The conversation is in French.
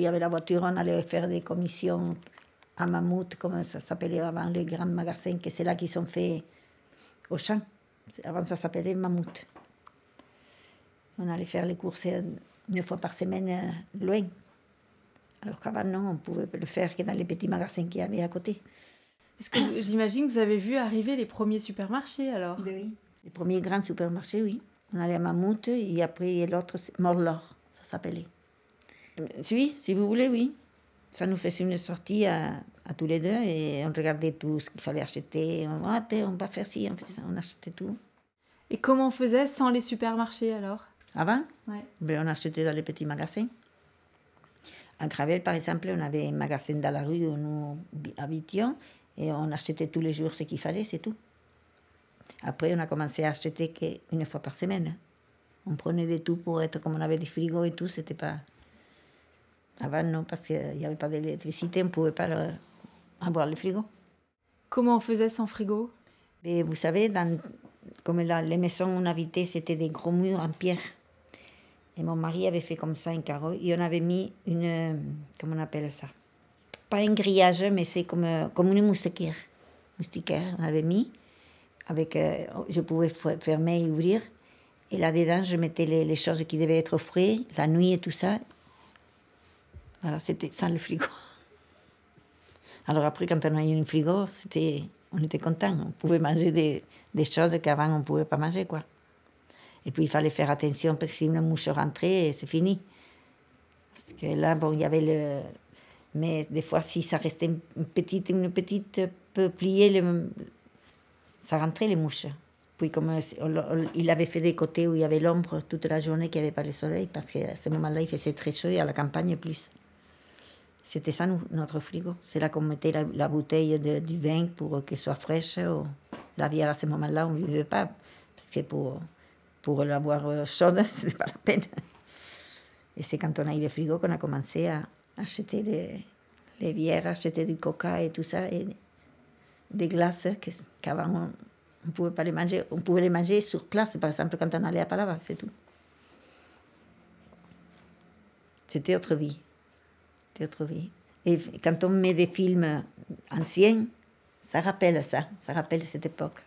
Puis avec la voiture, on allait faire des commissions à Mammouth, comme ça s'appelait avant les grands magasins, que c'est là qu'ils sont faits au champ. Avant, ça s'appelait Mammouth. On allait faire les courses une fois par semaine euh, loin. Alors qu'avant, non, on pouvait le faire que dans les petits magasins qu'il y avait à côté. Est-ce que j'imagine que vous avez vu arriver les premiers supermarchés alors Oui, les premiers grands supermarchés, oui. On allait à Mammouth et après l'autre, Morlor, ça s'appelait. Oui, si vous voulez, oui. Ça nous faisait une sortie à, à tous les deux et on regardait tout ce qu'il fallait acheter. On, ah, on va faire ci, on fait ça, on achetait tout. Et comment on faisait sans les supermarchés alors? Avant Ouais. ben, On achetait dans les petits magasins. À Travel, par exemple, on avait un magasin dans la rue où nous habitions et on achetait tous les jours ce qu'il fallait, c'est tout. Après, on a commencé à acheter qu'une fois par semaine. On prenait de tout pour être comme on avait des frigos et tout, c'était pas. Avant, non, parce qu'il n'y avait pas d'électricité, on ne pouvait pas le- avoir le frigo. Comment on faisait sans frigo? Mais vous savez, dans, comme là, les maisons où on habitait, c'était des gros murs en pierre. Et mon mari avait fait comme ça un carreau et on avait mis une. euh, Comment on appelle ça? Pas un grillage, mais c'est comme, euh, comme une moustiquaire. Moustiquaire, on avait mis. Avec, euh, je pouvais fermer et ouvrir. Et là-dedans, je mettais les, les choses qui devaient être frais, la nuit et tout ça. Voilà, c'était sans le frigo. Alors après, quand on a eu un frigo, c'était, on était content. On pouvait manger des, des choses qu'avant on ne pouvait pas manger, quoi. Et puis il fallait faire attention parce que si une mouche rentrait, c'est fini. Parce que là, bon, il y avait le... Mais des fois, si ça restait une petite, une petite peu pliée, le- ça rentrait les mouches. Puis comme il avait fait des côtés où il y avait l'ombre toute la journée, qu'il n'y avait pas le soleil, parce qu'à ce moment-là, il faisait très chaud et à la campagne plus. C'était ça nous, notre frigo. C'est là qu'on mettait la, la bouteille de, du vin pour qu'elle soit fraîche. ou la bière à ce moment-là, on ne buvait pas. Parce que pour, pour la boire euh, chaude, ce n'est pas la peine. Et c'est quand on a eu le frigo qu'on a commencé à acheter les, les bières, acheter du coca et tout ça, et des glaces qu'avant on ne pouvait pas les manger. On pouvait les manger sur place, par exemple, quand on allait à Palava, c'est tout. C'était autre vie. Et quand on met des films anciens, ça rappelle ça, ça rappelle cette époque.